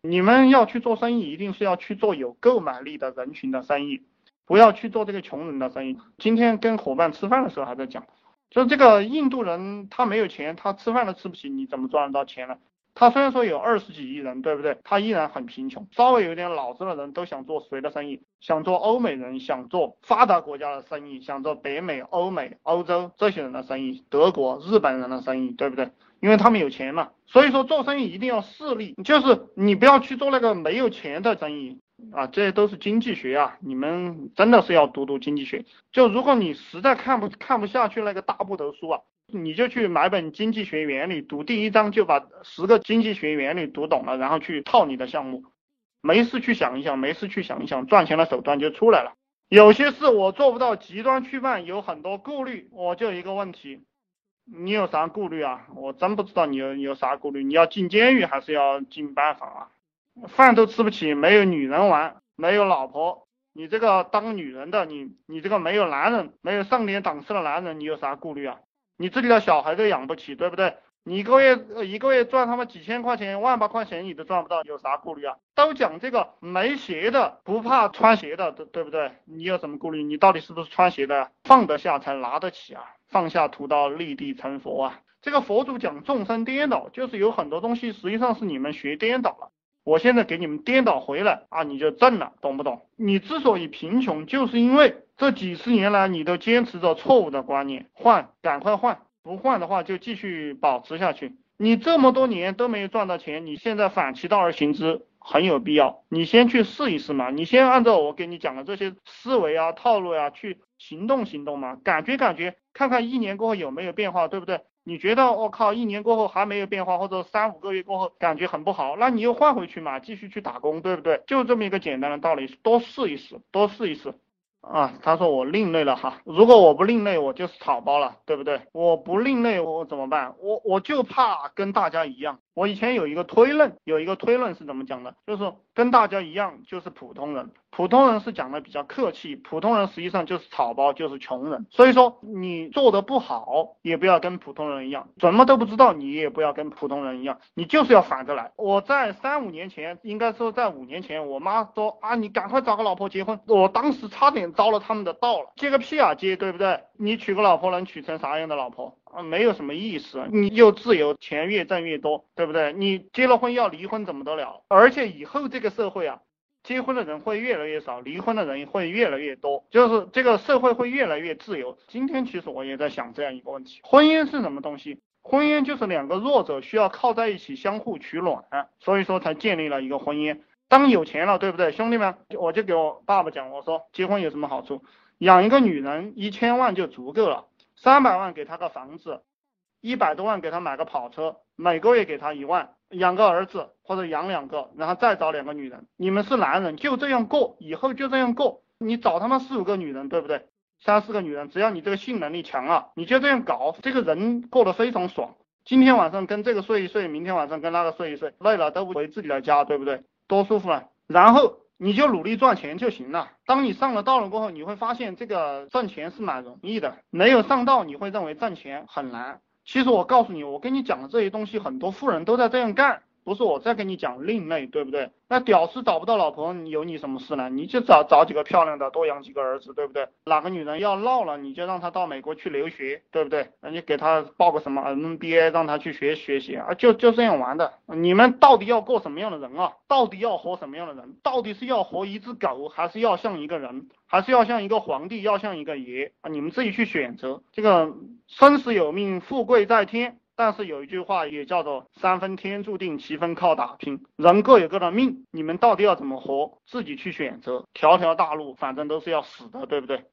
你们要去做生意，一定是要去做有购买力的人群的生意，不要去做这个穷人的生意。今天跟伙伴吃饭的时候还在讲，就是这个印度人他没有钱，他吃饭都吃不起，你怎么赚得到钱呢？他虽然说有二十几亿人，对不对？他依然很贫穷。稍微有点脑子的人都想做谁的生意？想做欧美人，想做发达国家的生意，想做北美、欧美、欧洲这些人的生意，德国、日本人的生意，对不对？因为他们有钱嘛。所以说做生意一定要势利，就是你不要去做那个没有钱的生意啊，这些都是经济学啊，你们真的是要读读经济学。就如果你实在看不看不下去那个大部头书啊。你就去买本经济学原理，读第一章就把十个经济学原理读懂了，然后去套你的项目，没事去想一想，没事去想一想，赚钱的手段就出来了。有些事我做不到，极端去办，有很多顾虑。我就一个问题，你有啥顾虑啊？我真不知道你有有啥顾虑。你要进监狱还是要进班房啊？饭都吃不起，没有女人玩，没有老婆，你这个当女人的，你你这个没有男人，没有上点档次的男人，你有啥顾虑啊？你自己的小孩都养不起，对不对？你一个月一个月赚他妈几千块钱、万把块钱你都赚不到，有啥顾虑啊？都讲这个没鞋的不怕穿鞋的，对对不对？你有什么顾虑？你到底是不是穿鞋的？放得下才拿得起啊！放下屠刀立地成佛啊！这个佛祖讲众生颠倒，就是有很多东西实际上是你们学颠倒了。我现在给你们颠倒回来啊，你就正了，懂不懂？你之所以贫穷，就是因为这几十年来你都坚持着错误的观念，换，赶快换，不换的话就继续保持下去。你这么多年都没有赚到钱，你现在反其道而行之很有必要。你先去试一试嘛，你先按照我给你讲的这些思维啊、套路呀去行动行动嘛，感觉感觉，看看一年过后有没有变化，对不对？你觉得我靠，一年过后还没有变化，或者三五个月过后感觉很不好，那你又换回去嘛，继续去打工，对不对？就这么一个简单的道理，多试一试，多试一试。啊，他说我另类了哈，如果我不另类，我就是草包了，对不对？我不另类，我怎么办？我我就怕跟大家一样。我以前有一个推论，有一个推论是怎么讲的？就是跟大家一样，就是普通人。普通人是讲的比较客气，普通人实际上就是草包，就是穷人。所以说你做的不好，也不要跟普通人一样，什么都不知道，你也不要跟普通人一样，你就是要反着来。我在三五年前，应该说在五年前，我妈说啊，你赶快找个老婆结婚。我当时差点遭了他们的道了，接个屁啊接，对不对？你娶个老婆能娶成啥样的老婆啊？没有什么意思。你又自由，钱越挣越多，对不对？你结了婚要离婚怎么得了？而且以后这个社会啊。结婚的人会越来越少，离婚的人会越来越多，就是这个社会会越来越自由。今天其实我也在想这样一个问题：婚姻是什么东西？婚姻就是两个弱者需要靠在一起相互取暖，所以说才建立了一个婚姻。当有钱了，对不对，兄弟们？我就给我爸爸讲，我说结婚有什么好处？养一个女人一千万就足够了，三百万给她个房子，一百多万给他买个跑车，每个月给他一万。养个儿子或者养两个，然后再找两个女人。你们是男人，就这样过，以后就这样过。你找他妈四五个女人，对不对？三四个女人，只要你这个性能力强啊，你就这样搞，这个人过得非常爽。今天晚上跟这个睡一睡，明天晚上跟那个睡一睡，累了都不回自己的家，对不对？多舒服啊！然后你就努力赚钱就行了。当你上了道了过后，你会发现这个赚钱是蛮容易的。没有上道，你会认为赚钱很难。其实我告诉你，我跟你讲的这些东西，很多富人都在这样干，不是我在跟你讲另类，对不对？那屌丝找不到老婆，有你什么事呢？你就找找几个漂亮的，多养几个儿子，对不对？哪个女人要闹了，你就让她到美国去留学，对不对？那你给她报个什么 MBA，让她去学学习啊，就就这样玩的。你们到底要过什么样的人啊？到底要活什么样的人？到底是要活一只狗，还是要像一个人，还是要像一个皇帝，要像一个爷啊？你们自己去选择。这个生死有命，富贵在天。但是有一句话也叫做三分天注定，七分靠打拼。人各有各的命，你们到底要怎么活，自己去选择。条条大路，反正都是要死的，对不对？